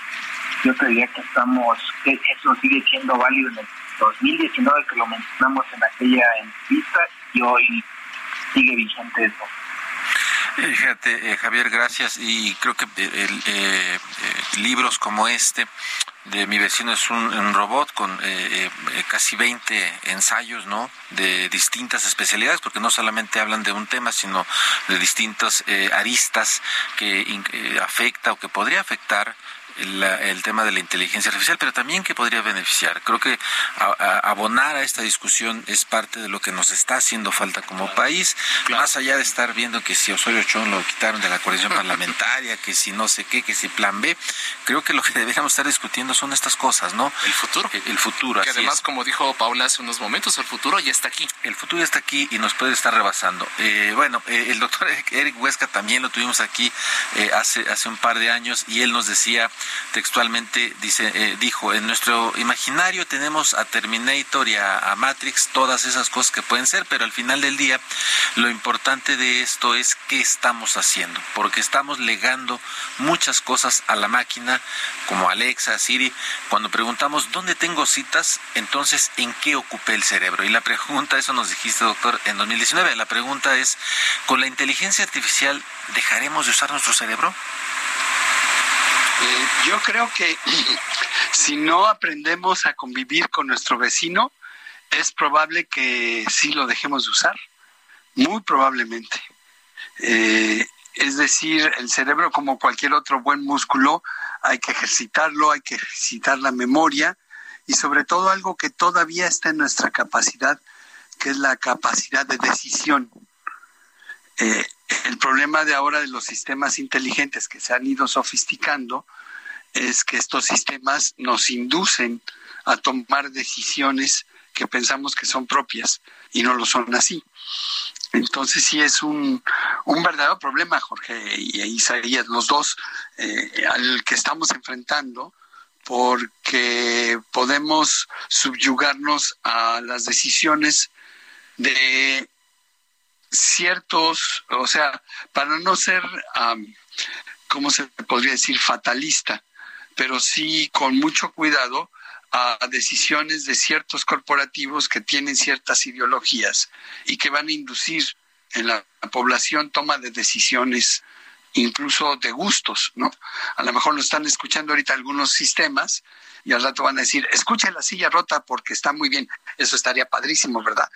Yo te diría que estamos, que eso sigue siendo válido en el 2019 que lo mencionamos en aquella entrevista y hoy sigue vigente eso. Eh, fíjate, eh, Javier, gracias. Y creo que eh, libros como este de mi vecino es un, robot con eh, eh, casi 20 ensayos, ¿no? De distintas especialidades, porque no solamente hablan de un tema, sino de distintas eh, aristas que afecta o que podría afectar el, tema de la inteligencia artificial, pero también que podría beneficiar. Creo que abonar a esta discusión es parte de lo que nos está haciendo falta como país, más allá de estar viendo que si Osorio Chón lo quitaron de la coalición parlamentaria, que si no sé qué, que si plan B, creo que lo que deberíamos estar discutiendo son estas cosas, ¿no? El futuro. El, futuro. Que además, como dijo Paula hace unos momentos, el futuro ya está aquí. El futuro ya está aquí y nos puede estar rebasando. Eh, bueno, eh, el doctor Eric Huesca también lo tuvimos aquí eh, hace, hace un par de años y él nos decía textualmente dice, eh, dijo, en nuestro imaginario tenemos a Terminator y a, Matrix, todas esas cosas que pueden ser, pero al final del día lo importante de esto es qué estamos haciendo, porque estamos legando muchas cosas a la máquina, como Alexa, Siri. Cuando preguntamos dónde tengo citas, entonces en qué ocupé el cerebro. Y la pregunta, eso nos dijiste, doctor, en 2019, la pregunta es, ¿con la inteligencia artificial dejaremos de usar nuestro cerebro? Eh, yo creo que si no aprendemos a convivir con nuestro vecino, es probable que sí lo dejemos de usar, muy probablemente. Eh, es decir, el cerebro, como cualquier otro buen músculo, hay que ejercitarlo, hay que ejercitar la memoria y sobre todo algo que todavía está en nuestra capacidad, que es la capacidad de decisión. Eh, el problema de ahora de los sistemas inteligentes que se han ido sofisticando es que estos sistemas nos inducen a tomar decisiones que pensamos que son propias y no lo son así. Entonces sí es un, un verdadero problema, Jorge y Isaías, los dos eh, al que estamos enfrentando, porque podemos subyugarnos a las decisiones de ciertos, o sea, para no ser, ¿cómo se podría decir?, fatalista, pero sí con mucho cuidado a decisiones de ciertos corporativos que tienen ciertas ideologías y que van a inducir en la población toma de decisiones incluso de gustos, ¿no? A lo mejor nos están escuchando ahorita algunos sistemas y al rato van a decir, escuche la silla rota porque está muy bien. Eso estaría padrísimo, ¿verdad?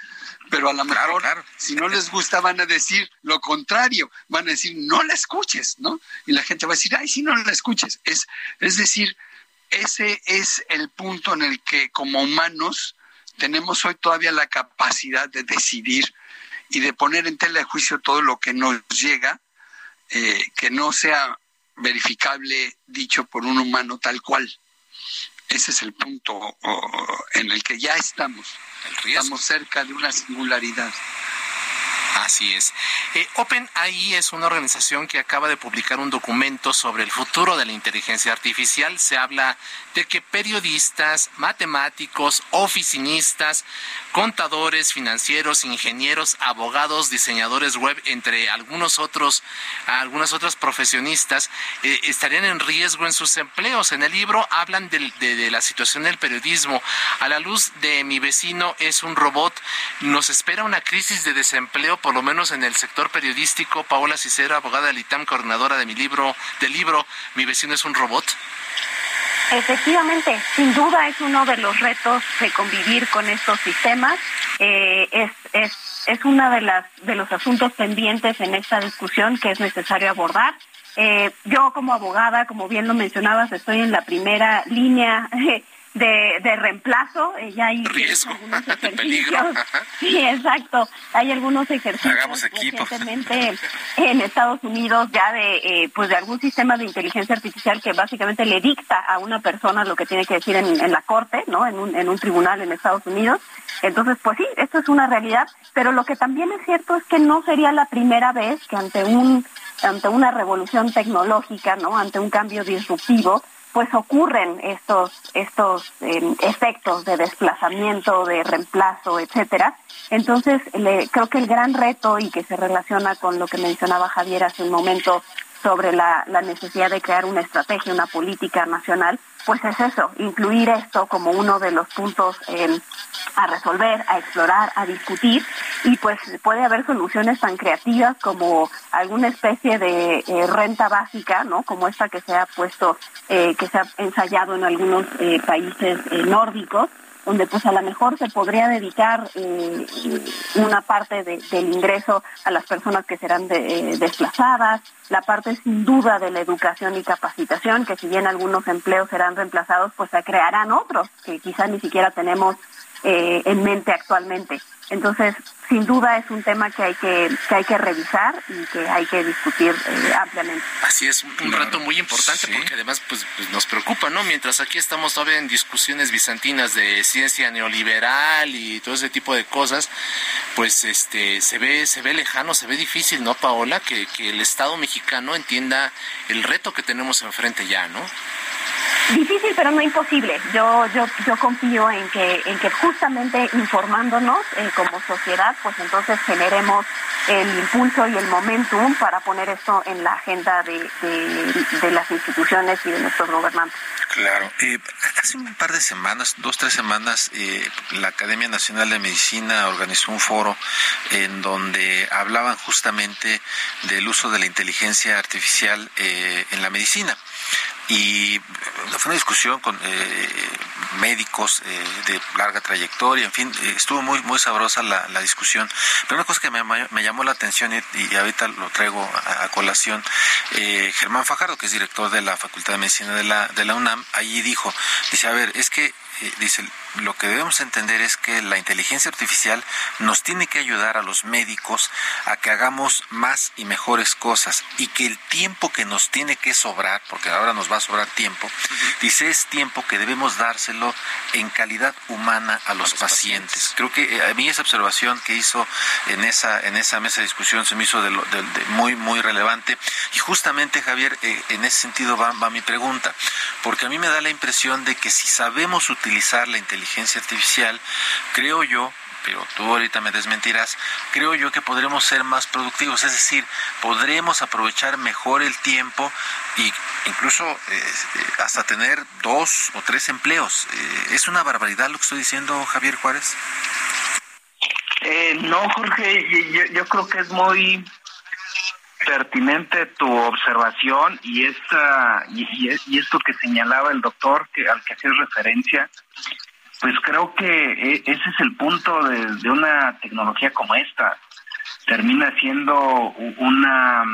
Pero a lo mejor, si no les gusta, van a decir lo contrario. Van a decir, no la escuches, ¿no? Y la gente va a decir, ay, si no la escuches. Es, es decir, ese es el punto en el que como humanos tenemos hoy todavía la capacidad de decidir y de poner en tela de juicio todo lo que nos llega, eh, que no sea verificable dicho por un humano tal cual. Ese es el punto en el que ya estamos. Estamos cerca de una singularidad. Así es. Eh, OpenAI es una organización que acaba de publicar un documento sobre el futuro de la inteligencia artificial. Se habla de que periodistas, matemáticos, oficinistas, contadores, financieros, ingenieros, abogados, diseñadores web, entre algunos otros, algunas otras profesionistas, eh, estarían en riesgo en sus empleos. En el libro hablan de, de la situación del periodismo. A la luz de mi vecino es un robot. Nos espera una crisis de desempleo, por lo menos en el sector periodístico. Paola Cicero, abogada del ITAM, coordinadora de mi libro, del libro Mi vecino es un robot. Efectivamente, sin duda es uno de los retos de convivir con estos sistemas. Eh, es, es, es uno de, las, de los asuntos pendientes en esta discusión que es necesario abordar. Eh, yo como abogada, como bien lo mencionabas, estoy en la primera línea de, de reemplazo. Eh, ya hay Riesgo, algunos peligro. Sí, exacto. Hay algunos ejercicios Hagamos equipo. recientemente en Estados Unidos ya de eh, pues de algún sistema de inteligencia artificial que básicamente le dicta a una persona lo que tiene que decir en, en la corte, ¿no? En un, en un tribunal en Estados Unidos. Entonces, pues sí, esto es una realidad, pero lo que también es cierto es que no sería la primera vez que ante un ante una revolución tecnológica, ¿no? Ante un cambio disruptivo, pues ocurren estos estos eh, efectos de desplazamiento, de reemplazo, etcétera. Entonces, le, creo que el gran reto y que se relaciona con lo que mencionaba Javier hace un momento sobre la, la necesidad de crear una estrategia, una política nacional, pues es eso, incluir esto como uno de los puntos eh, a resolver, a explorar, a discutir y pues puede haber soluciones tan creativas como alguna especie de eh, renta básica, ¿no? Como esta que se ha puesto, eh, que se ha ensayado en algunos eh, países nórdicos donde pues a lo mejor se podría dedicar eh, una parte de, del ingreso a las personas que serán de, eh, desplazadas, la parte sin duda de la educación y capacitación, que si bien algunos empleos serán reemplazados, pues se crearán otros que quizás ni siquiera tenemos eh, en mente actualmente. Entonces, sin duda es un tema que hay que, que hay que revisar y que hay que discutir eh, ampliamente. Así es, un, un reto muy importante porque además pues, pues, nos preocupa, ¿no? Mientras aquí estamos todavía en discusiones bizantinas de ciencia neoliberal y todo ese tipo de cosas, pues este se ve se ve lejano, se ve difícil, ¿no, Paola? Que, que el Estado mexicano entienda el reto que tenemos enfrente ya, ¿no? Difícil, pero no imposible. Yo, yo, yo confío en que, en que justamente informándonos eh, como sociedad, pues entonces generemos el impulso y el momentum para poner esto en la agenda de, de, las instituciones y de nuestros gobernantes. Claro. Eh, hace un par de semanas, dos, tres semanas, eh, la Academia Nacional de Medicina organizó un foro en donde hablaban justamente del uso de la inteligencia artificial eh, en la medicina y fue una discusión con eh, médicos eh, de larga trayectoria, en fin, eh, estuvo muy muy sabrosa la, la, discusión. Pero una cosa que me, llamó la atención y, y, ahorita lo traigo a, a colación, Germán Fajardo, que es director de la Facultad de Medicina de la, de la UNAM, allí dijo, dice, a ver, es que dice, lo que debemos entender es que la inteligencia artificial nos tiene que ayudar a los médicos a que hagamos más y mejores cosas y que el tiempo que nos tiene que sobrar, porque ahora nos va a sobrar tiempo, uh -huh. dice es tiempo que debemos dárselo en calidad humana a los, a los pacientes. pacientes. Creo que eh, a mí esa observación que hizo en esa en esa mesa de discusión se me hizo de, lo, de, de muy muy relevante y justamente Javier eh, en ese sentido va, va mi pregunta, porque a mí me da la impresión de que si sabemos utilizar la inteligencia inteligencia artificial, creo yo, pero tú ahorita me desmentirás, creo yo que podremos ser más productivos, es decir, podremos aprovechar mejor el tiempo y incluso eh, hasta tener dos o tres empleos. Eh, ¿Es una barbaridad lo que estoy diciendo, Javier Juárez? Eh, no, Jorge, yo, yo creo que es muy pertinente tu observación y esta y, esto que señalaba el doctor que al que hacías referencia pues creo que e, ese es el punto de, una tecnología como esta. Termina siendo una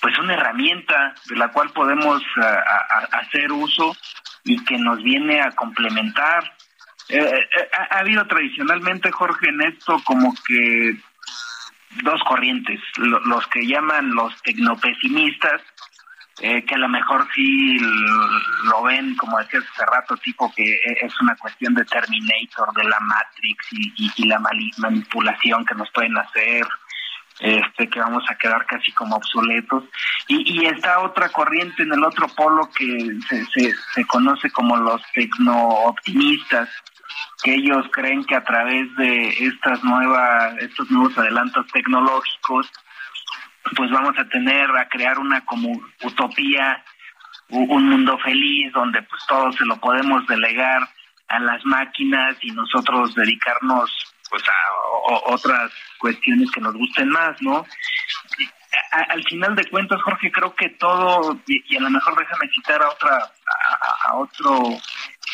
pues una herramienta de la cual podemos a, hacer uso y que nos viene a complementar. Eh, eh, ha, ha habido tradicionalmente Jorge en esto como que dos corrientes, los que llaman los tecnopesimistas eh, que a lo mejor sí lo ven, como decías hace rato, tipo que es una cuestión de Terminator, de la Matrix y, la manipulación que nos pueden hacer, este que vamos a quedar casi como obsoletos. Y, y está otra corriente en el otro polo que se, se, se conoce como los tecno-optimistas, que ellos creen que a través de estas nuevas, estos nuevos adelantos tecnológicos, pues vamos a tener a crear una como utopía, un mundo feliz donde pues todo se lo podemos delegar a las máquinas y nosotros dedicarnos pues a, otras cuestiones que nos gusten más, ¿no? al final de cuentas, Jorge, creo que todo, y, a lo mejor déjame citar a otra, otro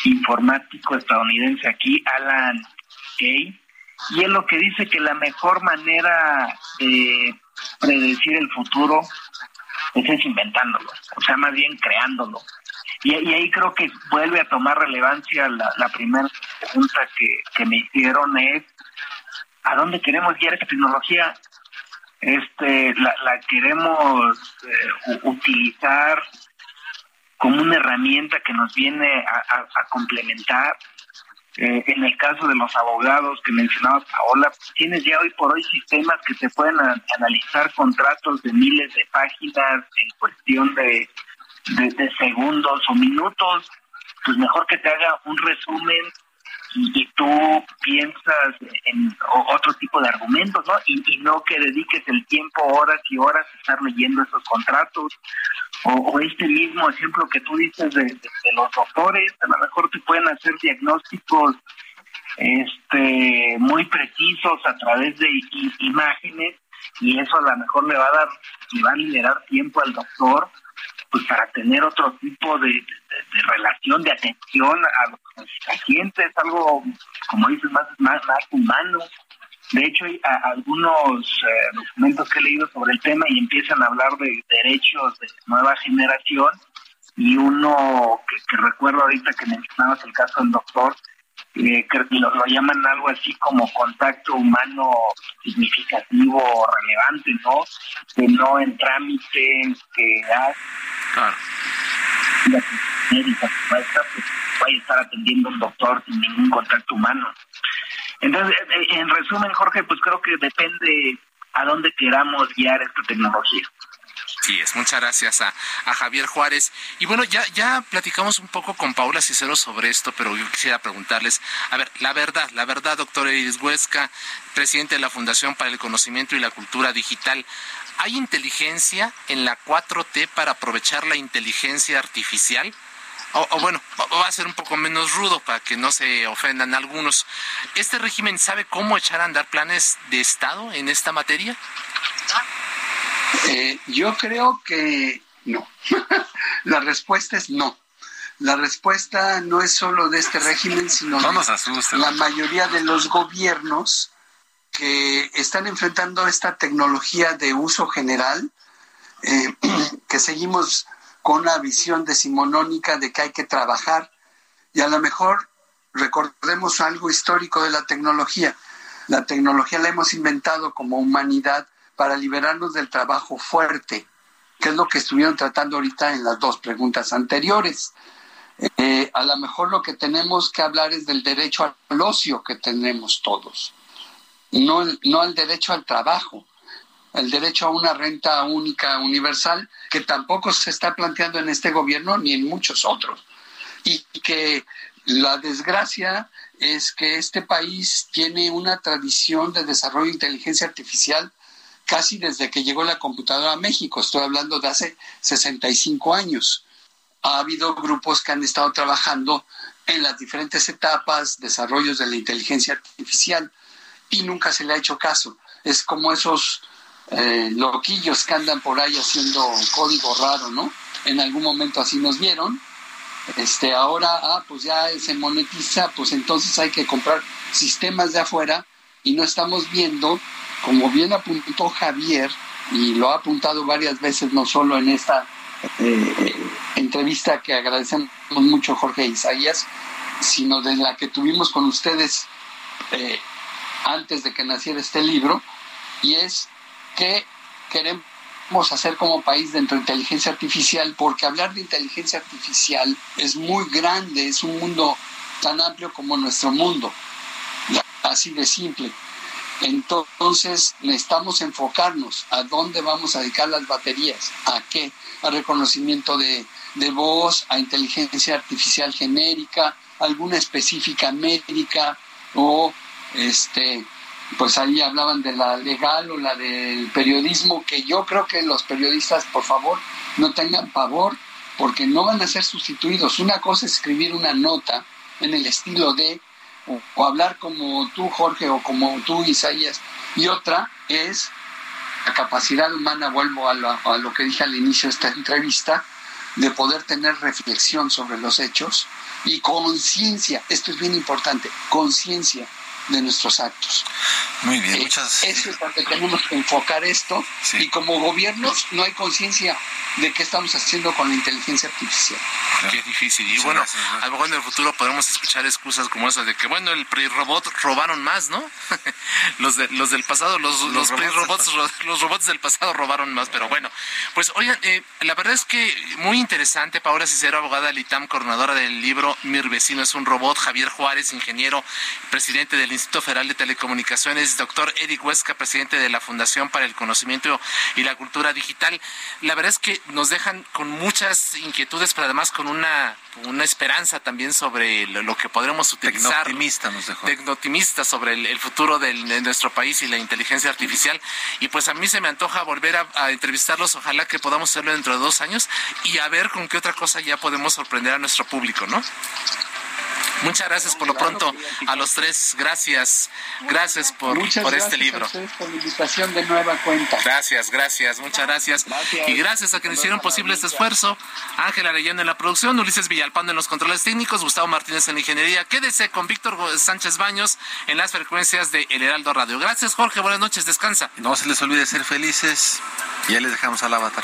informático estadounidense aquí, Alan Kay, y él lo que dice que la mejor manera de predecir el futuro es inventándolo, o sea, más bien creándolo. Y, ahí creo que vuelve a tomar relevancia la, primera pregunta que, me hicieron es, ¿a dónde queremos guiar esta tecnología? Este, la, la queremos eh, utilizar como una herramienta que nos viene a complementar eh, en el caso de los abogados que mencionaba Paola, tienes ya hoy por hoy sistemas que te pueden analizar contratos de miles de páginas en cuestión de, de segundos o minutos. Pues mejor que te haga un resumen y, tú piensas en otro tipo de argumentos, ¿no? Y, no que dediques el tiempo, horas y horas a estar leyendo esos contratos. O, este mismo ejemplo que tú dices de, los doctores, a lo mejor te pueden hacer diagnósticos este muy precisos a través de imágenes y eso a lo mejor le va a dar, le va a liberar tiempo al doctor pues para tener otro tipo de, relación, de atención a los pacientes, algo, como dices, más, más, humano. De hecho, hay algunos eh, documentos que he leído sobre el tema y empiezan a hablar de derechos de nueva generación y uno que recuerdo ahorita que mencionabas el caso del doctor, eh, lo, lo, llaman algo así como contacto humano significativo relevante, ¿no? Que no en trámite, que claro. médica pues, vaya a estar atendiendo un doctor sin ningún contacto humano. Entonces, eh, en resumen, Jorge, pues creo que depende a dónde queramos guiar esta tecnología. Es. Muchas gracias a, Javier Juárez. Y bueno, ya, ya platicamos un poco con Paula Cicero sobre esto, pero yo quisiera preguntarles, a ver, la verdad, la verdad, doctor Iris Huesca, presidente de la Fundación para el Conocimiento y la Cultura Digital, ¿hay inteligencia en la 4T para aprovechar la inteligencia artificial? O, bueno, va a ser un poco menos rudo para que no se ofendan algunos. ¿Este régimen sabe cómo echar a andar planes de Estado en esta materia? Eh, yo creo que no. la respuesta es no. La respuesta no es solo de este régimen, sino de la mayoría de los gobiernos que están enfrentando esta tecnología de uso general, eh, que seguimos con una visión decimonónica de que hay que trabajar y a lo mejor recordemos algo histórico de la tecnología. La tecnología la hemos inventado como humanidad para liberarnos del trabajo fuerte, que es lo que estuvieron tratando ahorita en las dos preguntas anteriores. Eh, a lo mejor lo que tenemos que hablar es del derecho al ocio que tenemos todos, no, no al derecho al trabajo, el derecho a una renta única universal que tampoco se está planteando en este gobierno ni en muchos otros. Y que la desgracia es que este país tiene una tradición de desarrollo de inteligencia artificial casi desde que llegó la computadora a México. Estoy hablando de hace 65 años. Ha habido grupos que han estado trabajando en las diferentes etapas, desarrollos de la inteligencia artificial, y nunca se le ha hecho caso. Es como esos eh, loquillos que andan por ahí haciendo código raro, ¿no? En algún momento así nos vieron. Este, ahora, ah, pues ya se monetiza, pues entonces hay que comprar sistemas de afuera y no estamos viendo como bien apuntó Javier, y lo ha apuntado varias veces, no solo en esta eh, entrevista que agradecemos mucho Jorge Isaías, sino de la que tuvimos con ustedes eh, antes de que naciera este libro, y es que queremos hacer como país dentro de inteligencia artificial, porque hablar de inteligencia artificial es muy grande, es un mundo tan amplio como nuestro mundo, así de simple. Entonces necesitamos enfocarnos a dónde vamos a dedicar las baterías, a qué, a reconocimiento de, de voz, a inteligencia artificial genérica, alguna específica médica o este pues ahí hablaban de la legal o la del periodismo, que yo creo que los periodistas, por favor, no tengan pavor, porque no van a ser sustituidos. Una cosa es escribir una nota en el estilo de, o, hablar como tú, Jorge, o como tú, Isaías, y otra es la capacidad humana, vuelvo a lo, a lo que dije al inicio de esta entrevista, de poder tener reflexión sobre los hechos y conciencia, esto es bien importante, conciencia de nuestros actos. Muy bien, eh, muchas Eso es donde tenemos que enfocar esto y como gobiernos no hay conciencia de qué estamos haciendo con la inteligencia artificial. Qué difícil. Y bueno, a lo mejor en el futuro podemos escuchar excusas como esas de que, bueno, el robot robaron más, ¿no? los, de, los del pasado, los, los, robots, los robots del pasado robaron más, pero bueno. Pues oigan, eh, la verdad es que muy interesante, Paola Cicero, abogada Litam, coordinadora del libro Mi vecino es un robot, Javier Juárez, ingeniero, presidente del Instituto Federal de Telecomunicaciones, doctor Eric Huesca, presidente de la Fundación para el Conocimiento y la Cultura Digital. La verdad es que nos dejan con muchas inquietudes, pero además con una, una esperanza también sobre lo, que podremos utilizar. Tecnooptimista nos dejó. Tecnooptimista sobre el, futuro de nuestro país y la inteligencia artificial. Y pues a mí se me antoja volver a, a entrevistarlos, ojalá que podamos hacerlo dentro de dos años y a ver con qué otra cosa ya podemos sorprender a nuestro público, ¿no? Muchas gracias por lo pronto a los tres. Gracias. Gracias por, por este libro. por la invitación de nueva cuenta. Gracias, gracias, muchas gracias. Y gracias a quienes hicieron posible este esfuerzo. Ángela Arellano en la producción, Ulises Villalpando en los controles técnicos, Gustavo Martínez en la ingeniería. Quédese con Víctor Sánchez Baños en las frecuencias de El Heraldo Radio. Gracias, Jorge. Buenas noches. Descansa. No se les olvide ser felices. Ya les dejamos al avatar.